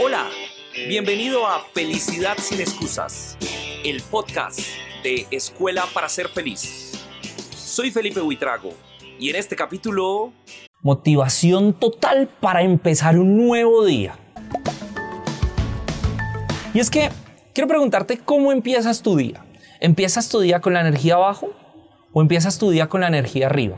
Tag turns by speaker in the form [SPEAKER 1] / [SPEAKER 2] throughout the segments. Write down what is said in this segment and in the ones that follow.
[SPEAKER 1] Hola, bienvenido a Felicidad sin excusas, el podcast de Escuela para ser feliz. Soy Felipe Huitrago y en este capítulo...
[SPEAKER 2] Motivación total para empezar un nuevo día. Y es que quiero preguntarte cómo empiezas tu día. ¿Empiezas tu día con la energía abajo o empiezas tu día con la energía arriba?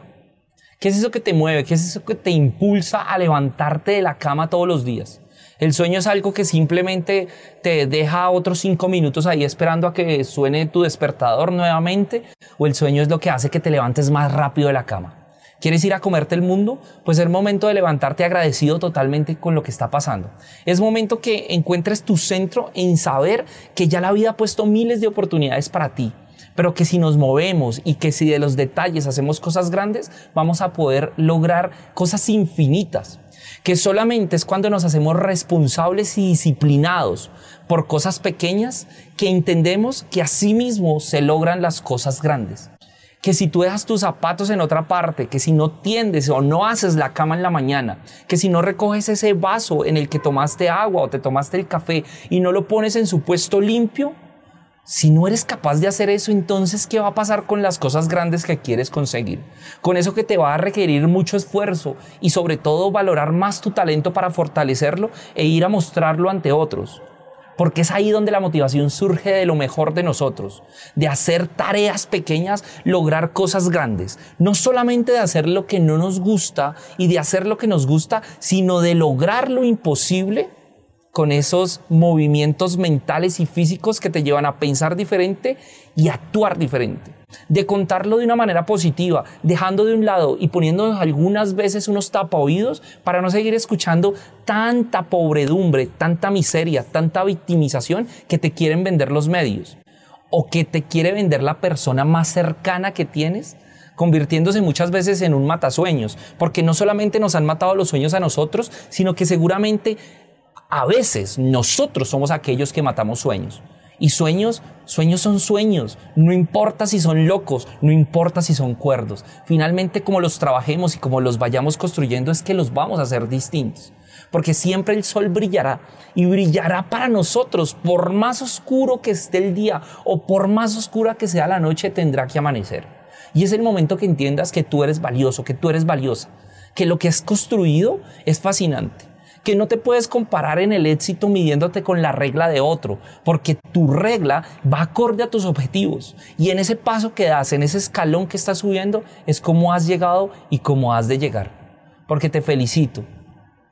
[SPEAKER 2] ¿Qué es eso que te mueve? ¿Qué es eso que te impulsa a levantarte de la cama todos los días? El sueño es algo que simplemente te deja otros cinco minutos ahí esperando a que suene tu despertador nuevamente, o el sueño es lo que hace que te levantes más rápido de la cama. ¿Quieres ir a comerte el mundo? Pues es momento de levantarte agradecido totalmente con lo que está pasando. Es momento que encuentres tu centro en saber que ya la vida ha puesto miles de oportunidades para ti, pero que si nos movemos y que si de los detalles hacemos cosas grandes, vamos a poder lograr cosas infinitas que solamente es cuando nos hacemos responsables y disciplinados por cosas pequeñas que entendemos que así mismo se logran las cosas grandes. Que si tú dejas tus zapatos en otra parte, que si no tiendes o no haces la cama en la mañana, que si no recoges ese vaso en el que tomaste agua o te tomaste el café y no lo pones en su puesto limpio, si no eres capaz de hacer eso, entonces, ¿qué va a pasar con las cosas grandes que quieres conseguir? Con eso que te va a requerir mucho esfuerzo y sobre todo valorar más tu talento para fortalecerlo e ir a mostrarlo ante otros. Porque es ahí donde la motivación surge de lo mejor de nosotros, de hacer tareas pequeñas, lograr cosas grandes. No solamente de hacer lo que no nos gusta y de hacer lo que nos gusta, sino de lograr lo imposible con esos movimientos mentales y físicos que te llevan a pensar diferente y actuar diferente. De contarlo de una manera positiva, dejando de un lado y poniendo algunas veces unos tapaoídos para no seguir escuchando tanta pobredumbre, tanta miseria, tanta victimización que te quieren vender los medios o que te quiere vender la persona más cercana que tienes convirtiéndose muchas veces en un matasueños, porque no solamente nos han matado los sueños a nosotros, sino que seguramente a veces nosotros somos aquellos que matamos sueños. Y sueños, sueños son sueños. No importa si son locos, no importa si son cuerdos. Finalmente, como los trabajemos y como los vayamos construyendo, es que los vamos a hacer distintos. Porque siempre el sol brillará y brillará para nosotros. Por más oscuro que esté el día o por más oscura que sea la noche, tendrá que amanecer. Y es el momento que entiendas que tú eres valioso, que tú eres valiosa, que lo que has construido es fascinante que no te puedes comparar en el éxito midiéndote con la regla de otro, porque tu regla va acorde a tus objetivos. Y en ese paso que das, en ese escalón que estás subiendo, es cómo has llegado y cómo has de llegar. Porque te felicito,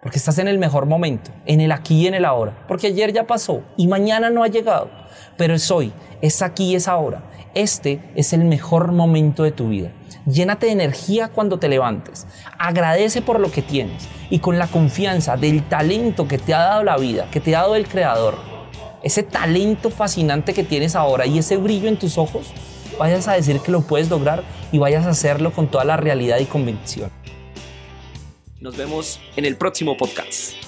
[SPEAKER 2] porque estás en el mejor momento, en el aquí y en el ahora, porque ayer ya pasó y mañana no ha llegado, pero es hoy, es aquí y es ahora. Este es el mejor momento de tu vida. Llénate de energía cuando te levantes. Agradece por lo que tienes y con la confianza del talento que te ha dado la vida, que te ha dado el Creador, ese talento fascinante que tienes ahora y ese brillo en tus ojos, vayas a decir que lo puedes lograr y vayas a hacerlo con toda la realidad y convicción.
[SPEAKER 1] Nos vemos en el próximo podcast.